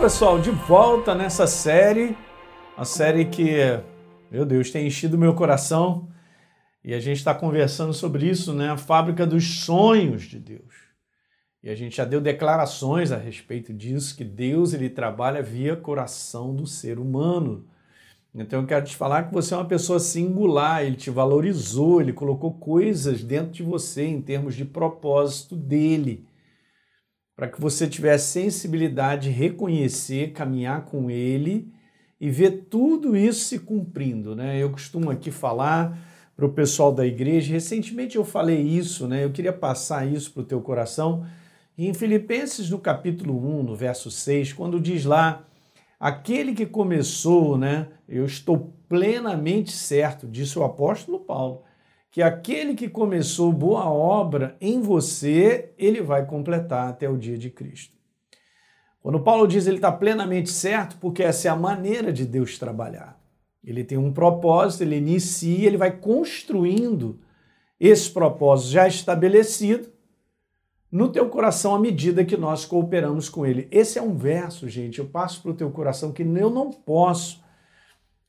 pessoal, de volta nessa série, a série que, meu Deus, tem enchido meu coração e a gente está conversando sobre isso, né? A fábrica dos sonhos de Deus. E a gente já deu declarações a respeito disso, que Deus ele trabalha via coração do ser humano. Então eu quero te falar que você é uma pessoa singular, ele te valorizou, ele colocou coisas dentro de você em termos de propósito dele para que você tivesse sensibilidade de reconhecer, caminhar com ele e ver tudo isso se cumprindo. Né? Eu costumo aqui falar para o pessoal da igreja, recentemente eu falei isso, né? eu queria passar isso para o teu coração, em Filipenses no capítulo 1, no verso 6, quando diz lá, aquele que começou, né? eu estou plenamente certo, disse o apóstolo Paulo, que aquele que começou boa obra em você, ele vai completar até o dia de Cristo. Quando Paulo diz ele está plenamente certo, porque essa é a maneira de Deus trabalhar. Ele tem um propósito, ele inicia, ele vai construindo esse propósito já estabelecido no teu coração à medida que nós cooperamos com ele. Esse é um verso, gente, eu passo para o teu coração que eu não posso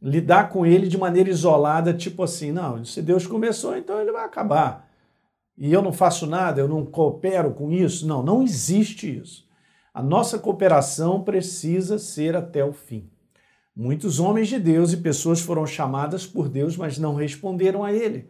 lidar com ele de maneira isolada, tipo assim, não, se Deus começou, então ele vai acabar. E eu não faço nada, eu não coopero com isso. Não, não existe isso. A nossa cooperação precisa ser até o fim. Muitos homens de Deus e pessoas foram chamadas por Deus, mas não responderam a Ele.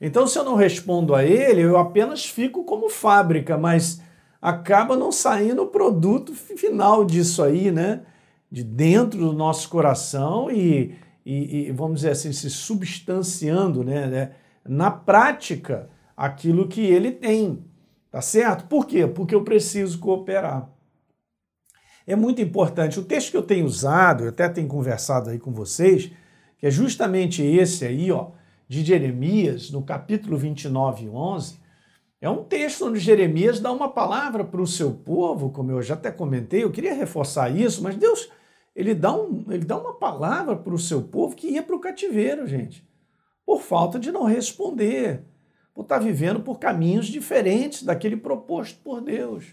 Então, se eu não respondo a Ele, eu apenas fico como fábrica, mas acaba não saindo o produto final disso aí, né? De dentro do nosso coração e, e, e vamos dizer assim, se substanciando né, né, na prática aquilo que ele tem. Tá certo? Por quê? Porque eu preciso cooperar. É muito importante. O texto que eu tenho usado, eu até tenho conversado aí com vocês, que é justamente esse aí, ó, de Jeremias, no capítulo 29, 11, é um texto onde Jeremias dá uma palavra para o seu povo, como eu já até comentei, eu queria reforçar isso, mas Deus ele dá, um, ele dá uma palavra para o seu povo que ia para o cativeiro, gente, por falta de não responder, por estar tá vivendo por caminhos diferentes daquele proposto por Deus.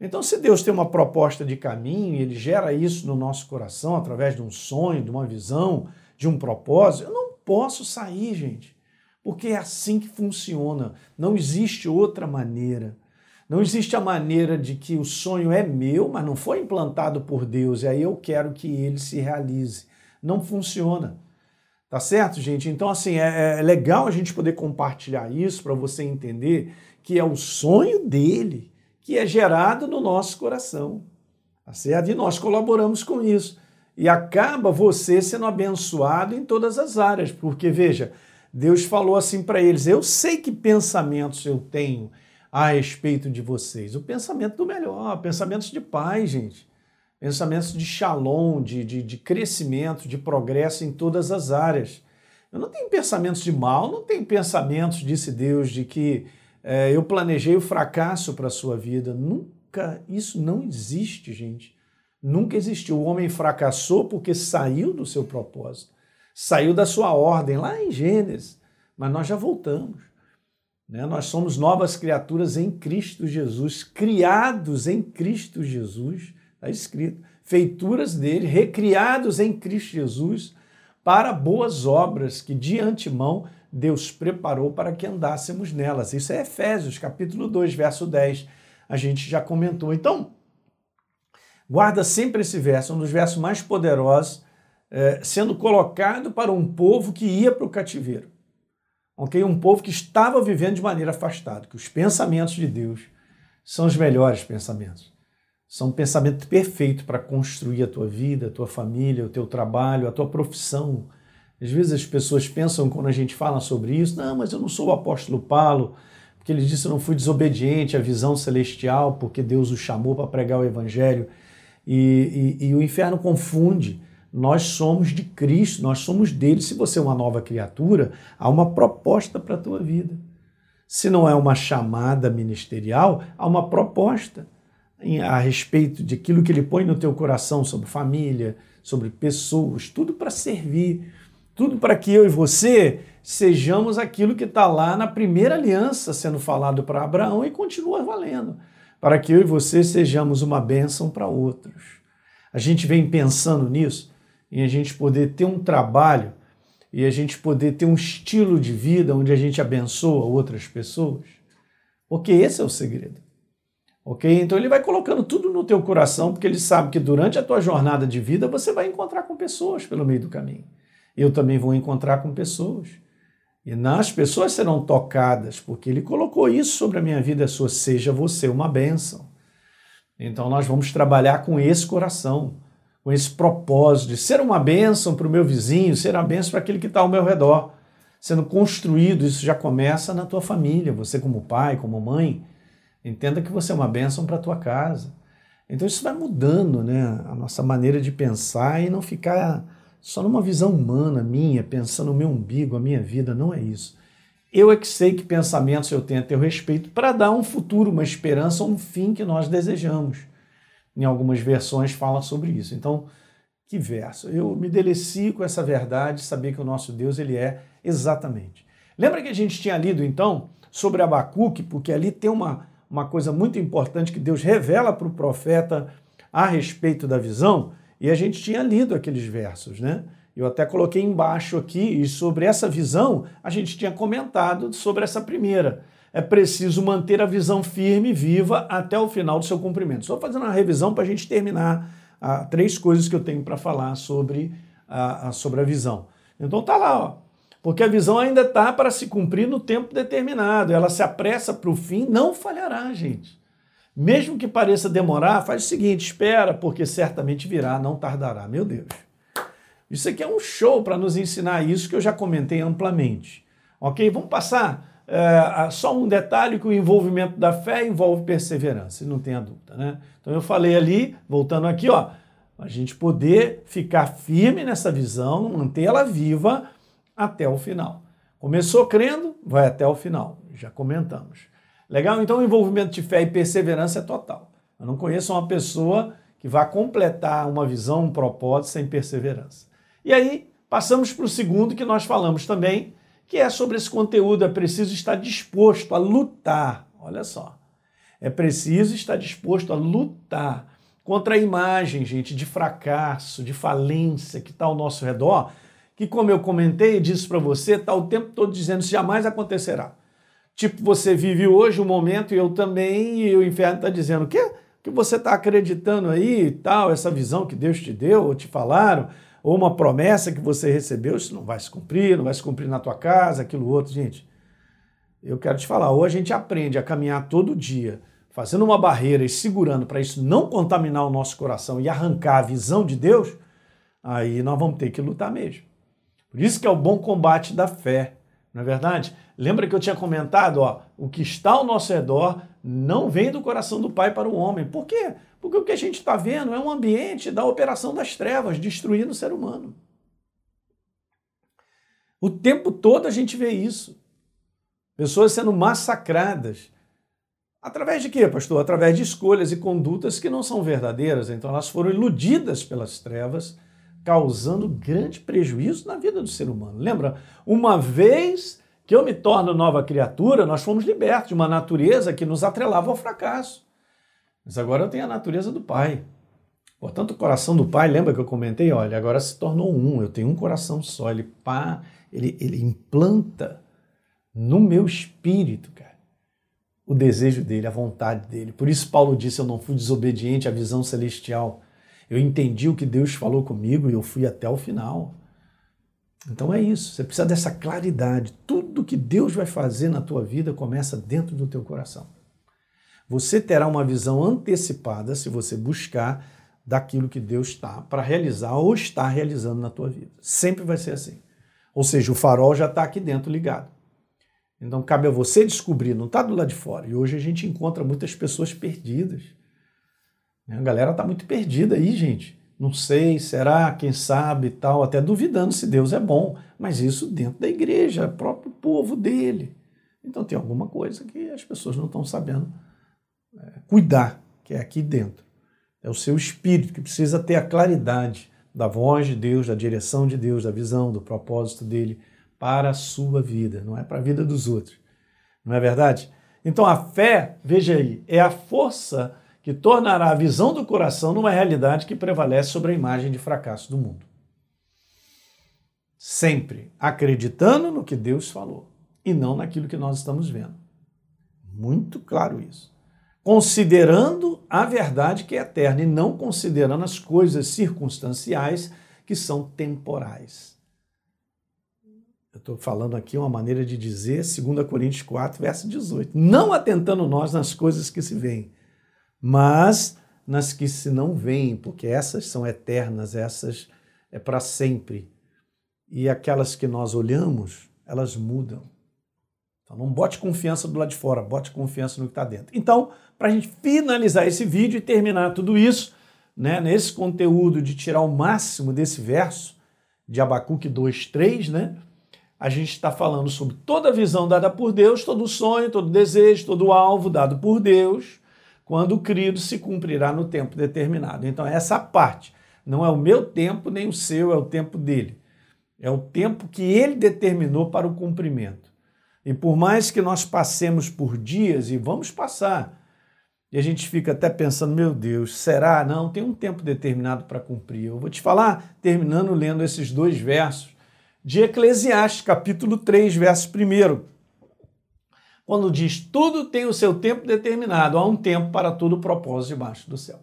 Então, se Deus tem uma proposta de caminho e ele gera isso no nosso coração através de um sonho, de uma visão, de um propósito, eu não posso sair, gente, porque é assim que funciona. Não existe outra maneira. Não existe a maneira de que o sonho é meu, mas não foi implantado por Deus, e aí eu quero que ele se realize. Não funciona. Tá certo, gente? Então, assim, é, é legal a gente poder compartilhar isso para você entender que é o sonho dele que é gerado no nosso coração. Tá certo? E nós colaboramos com isso. E acaba você sendo abençoado em todas as áreas, porque veja, Deus falou assim para eles: Eu sei que pensamentos eu tenho a respeito de vocês? O pensamento do melhor, pensamentos de paz, gente. Pensamentos de shalom, de, de, de crescimento, de progresso em todas as áreas. Eu não tenho pensamentos de mal, não tenho pensamentos, disse Deus, de que é, eu planejei o fracasso para a sua vida. Nunca, isso não existe, gente. Nunca existiu. O homem fracassou porque saiu do seu propósito, saiu da sua ordem, lá em Gênesis. Mas nós já voltamos. Né? Nós somos novas criaturas em Cristo Jesus, criados em Cristo Jesus, está escrito, feituras dele, recriados em Cristo Jesus para boas obras que de antemão Deus preparou para que andássemos nelas. Isso é Efésios, capítulo 2, verso 10. A gente já comentou. Então, guarda sempre esse verso, um dos versos mais poderosos, é, sendo colocado para um povo que ia para o cativeiro ok? Um povo que estava vivendo de maneira afastada, que os pensamentos de Deus são os melhores pensamentos. São um pensamento perfeito para construir a tua vida, a tua família, o teu trabalho, a tua profissão. Às vezes as pessoas pensam quando a gente fala sobre isso, não, mas eu não sou o apóstolo Paulo, porque ele disse eu não fui desobediente à visão celestial, porque Deus o chamou para pregar o evangelho. E, e, e o inferno confunde nós somos de Cristo, nós somos dele. Se você é uma nova criatura, há uma proposta para a tua vida. Se não é uma chamada ministerial, há uma proposta a respeito de aquilo que ele põe no teu coração sobre família, sobre pessoas, tudo para servir, tudo para que eu e você sejamos aquilo que está lá na primeira aliança sendo falado para Abraão e continua valendo, para que eu e você sejamos uma bênção para outros. A gente vem pensando nisso, em a gente poder ter um trabalho e a gente poder ter um estilo de vida onde a gente abençoa outras pessoas. Porque esse é o segredo. Ok? Então ele vai colocando tudo no teu coração, porque ele sabe que durante a tua jornada de vida você vai encontrar com pessoas pelo meio do caminho. Eu também vou encontrar com pessoas. E nas pessoas serão tocadas, porque ele colocou isso sobre a minha vida, sua, seja você uma bênção. Então nós vamos trabalhar com esse coração, com esse propósito de ser uma bênção para o meu vizinho, ser uma bênção para aquele que está ao meu redor. Sendo construído, isso já começa na tua família, você como pai, como mãe, entenda que você é uma bênção para a tua casa. Então isso vai mudando né, a nossa maneira de pensar e não ficar só numa visão humana minha, pensando no meu umbigo, a minha vida, não é isso. Eu é que sei que pensamentos eu tenho a teu respeito para dar um futuro, uma esperança, um fim que nós desejamos. Em algumas versões fala sobre isso. Então, que verso. Eu me delicio com essa verdade, saber que o nosso Deus ele é exatamente. Lembra que a gente tinha lido então sobre Abacuque, porque ali tem uma, uma coisa muito importante que Deus revela para o profeta a respeito da visão, e a gente tinha lido aqueles versos, né? Eu até coloquei embaixo aqui, e sobre essa visão, a gente tinha comentado sobre essa primeira. É preciso manter a visão firme e viva até o final do seu cumprimento. Só fazendo uma revisão para a gente terminar ah, três coisas que eu tenho para falar sobre a, sobre a visão. Então tá lá, ó. Porque a visão ainda está para se cumprir no tempo determinado. Ela se apressa para o fim, não falhará, gente. Mesmo que pareça demorar, faz o seguinte: espera, porque certamente virá, não tardará. Meu Deus. Isso aqui é um show para nos ensinar isso que eu já comentei amplamente. Ok? Vamos passar é, só um detalhe que o envolvimento da fé envolve perseverança, não tenha dúvida. Né? Então eu falei ali, voltando aqui, ó, a gente poder ficar firme nessa visão, manter ela viva até o final. Começou crendo, vai até o final. Já comentamos. Legal? Então o envolvimento de fé e perseverança é total. Eu não conheço uma pessoa que vá completar uma visão, um propósito sem perseverança. E aí, passamos para o segundo que nós falamos também, que é sobre esse conteúdo. É preciso estar disposto a lutar. Olha só. É preciso estar disposto a lutar contra a imagem, gente, de fracasso, de falência que está ao nosso redor, que, como eu comentei e disse para você, está o tempo todo dizendo isso jamais acontecerá. Tipo, você vive hoje um momento e eu também, e o inferno está dizendo: o quê? Que você está acreditando aí e tal, essa visão que Deus te deu, ou te falaram, ou uma promessa que você recebeu, isso não vai se cumprir, não vai se cumprir na tua casa, aquilo outro. Gente, eu quero te falar, ou a gente aprende a caminhar todo dia, fazendo uma barreira e segurando para isso não contaminar o nosso coração e arrancar a visão de Deus, aí nós vamos ter que lutar mesmo. Por isso que é o bom combate da fé, não é verdade? Lembra que eu tinha comentado, ó, o que está ao nosso redor não vem do coração do Pai para o homem. Por quê? Porque o que a gente está vendo é um ambiente da operação das trevas, destruindo o ser humano. O tempo todo a gente vê isso. Pessoas sendo massacradas. Através de quê, pastor? Através de escolhas e condutas que não são verdadeiras. Então elas foram iludidas pelas trevas, causando grande prejuízo na vida do ser humano. Lembra? Uma vez que eu me torno nova criatura, nós fomos libertos de uma natureza que nos atrelava ao fracasso. Mas agora eu tenho a natureza do Pai. Portanto, o coração do Pai, lembra que eu comentei? Olha, agora se tornou um, eu tenho um coração só. Ele, pá, ele, ele implanta no meu espírito, cara, o desejo dele, a vontade dele. Por isso, Paulo disse: Eu não fui desobediente à visão celestial. Eu entendi o que Deus falou comigo e eu fui até o final. Então é isso, você precisa dessa claridade. Tudo que Deus vai fazer na tua vida começa dentro do teu coração. Você terá uma visão antecipada se você buscar daquilo que Deus está para realizar ou está realizando na tua vida. Sempre vai ser assim. Ou seja, o farol já está aqui dentro ligado. Então cabe a você descobrir, não está do lado de fora. E hoje a gente encontra muitas pessoas perdidas. A galera está muito perdida aí, gente não sei, será, quem sabe tal, até duvidando se Deus é bom, mas isso dentro da igreja, próprio povo dele. Então tem alguma coisa que as pessoas não estão sabendo é, cuidar, que é aqui dentro. É o seu espírito que precisa ter a claridade da voz de Deus, da direção de Deus, da visão, do propósito dele para a sua vida, não é para a vida dos outros. Não é verdade? Então a fé, veja aí, é a força que tornará a visão do coração numa realidade que prevalece sobre a imagem de fracasso do mundo. Sempre acreditando no que Deus falou e não naquilo que nós estamos vendo. Muito claro isso. Considerando a verdade que é eterna e não considerando as coisas circunstanciais que são temporais. Eu estou falando aqui uma maneira de dizer, 2 Coríntios 4, verso 18. Não atentando nós nas coisas que se veem, mas nas que se não veem, porque essas são eternas, essas é para sempre. E aquelas que nós olhamos, elas mudam. Então não bote confiança do lado de fora, bote confiança no que está dentro. Então, para a gente finalizar esse vídeo e terminar tudo isso, né, nesse conteúdo de tirar o máximo desse verso de Abacuque 2,3, né? a gente está falando sobre toda a visão dada por Deus, todo sonho, todo desejo, todo alvo dado por Deus, quando o crido se cumprirá no tempo determinado. Então, essa parte não é o meu tempo nem o seu, é o tempo dele. É o tempo que ele determinou para o cumprimento. E por mais que nós passemos por dias, e vamos passar, e a gente fica até pensando, meu Deus, será? Não, tem um tempo determinado para cumprir. Eu vou te falar, terminando lendo esses dois versos de Eclesiastes, capítulo 3, verso 1. Quando diz: Tudo tem o seu tempo determinado, há um tempo para todo o propósito debaixo do céu.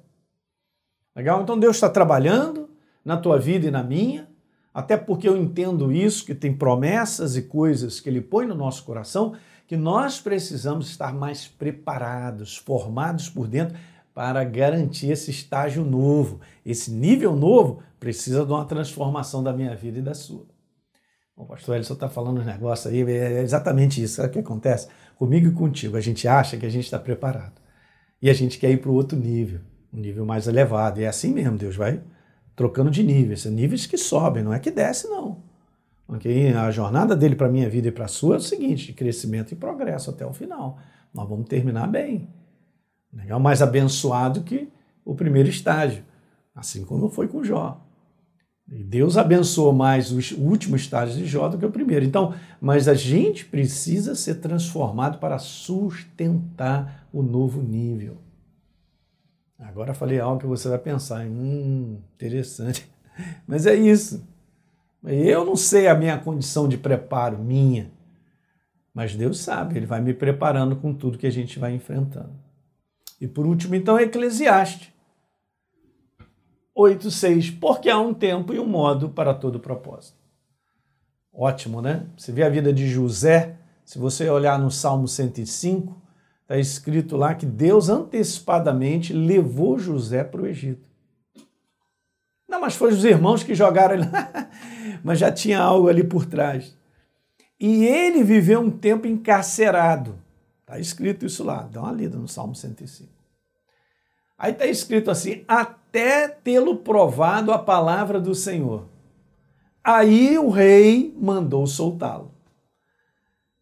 Legal? Então Deus está trabalhando na tua vida e na minha, até porque eu entendo isso, que tem promessas e coisas que Ele põe no nosso coração, que nós precisamos estar mais preparados, formados por dentro, para garantir esse estágio novo. Esse nível novo precisa de uma transformação da minha vida e da sua. O pastor Elson está falando um negócio aí, é exatamente isso. Sabe o que acontece? Comigo e contigo, a gente acha que a gente está preparado. E a gente quer ir para o outro nível, um nível mais elevado. E é assim mesmo, Deus vai trocando de níveis. Níveis que sobem, não é que desce, não. Okay? A jornada dele para a minha vida e para a sua é o seguinte: de crescimento e progresso até o final. Nós vamos terminar bem. Legal? Mais abençoado que o primeiro estágio. Assim como foi com Jó. Deus abençoou mais o último estágio de Jó do que o primeiro. Então, mas a gente precisa ser transformado para sustentar o novo nível. Agora falei algo que você vai pensar, hum, interessante. Mas é isso. Eu não sei a minha condição de preparo, minha. Mas Deus sabe, Ele vai me preparando com tudo que a gente vai enfrentando. E por último, então, Eclesiastes. 8,6, porque há um tempo e um modo para todo propósito. Ótimo, né? Você vê a vida de José, se você olhar no Salmo 105, está escrito lá que Deus antecipadamente levou José para o Egito. Não, mas foi os irmãos que jogaram ele lá, mas já tinha algo ali por trás. E ele viveu um tempo encarcerado. Está escrito isso lá, dá uma lida no Salmo 105. Aí está escrito assim: até tê-lo provado a palavra do Senhor. Aí o rei mandou soltá-lo.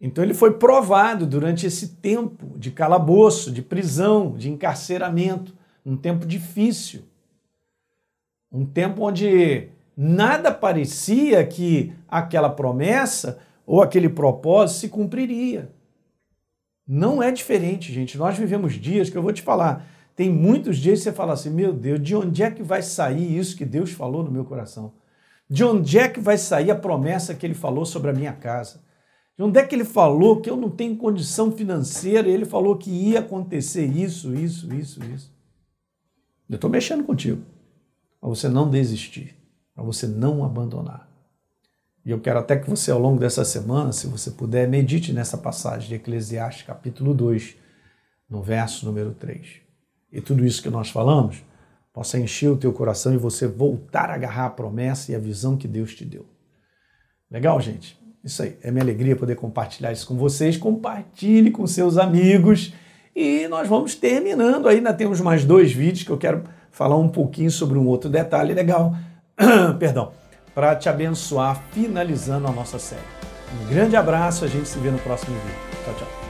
Então ele foi provado durante esse tempo de calabouço, de prisão, de encarceramento, um tempo difícil. Um tempo onde nada parecia que aquela promessa ou aquele propósito se cumpriria. Não é diferente, gente. Nós vivemos dias que eu vou te falar tem muitos dias que você fala assim: meu Deus, de onde é que vai sair isso que Deus falou no meu coração? De onde é que vai sair a promessa que ele falou sobre a minha casa? De onde é que ele falou que eu não tenho condição financeira? Ele falou que ia acontecer isso, isso, isso, isso. Eu estou mexendo contigo, para você não desistir, para você não abandonar. E eu quero até que você, ao longo dessa semana, se você puder, medite nessa passagem de Eclesiastes, capítulo 2, no verso número 3 e tudo isso que nós falamos possa encher o teu coração e você voltar a agarrar a promessa e a visão que Deus te deu. Legal, gente? Isso aí. É minha alegria poder compartilhar isso com vocês. Compartilhe com seus amigos. E nós vamos terminando. Ainda temos mais dois vídeos que eu quero falar um pouquinho sobre um outro detalhe legal. Perdão. Para te abençoar, finalizando a nossa série. Um grande abraço. A gente se vê no próximo vídeo. Tchau, tchau.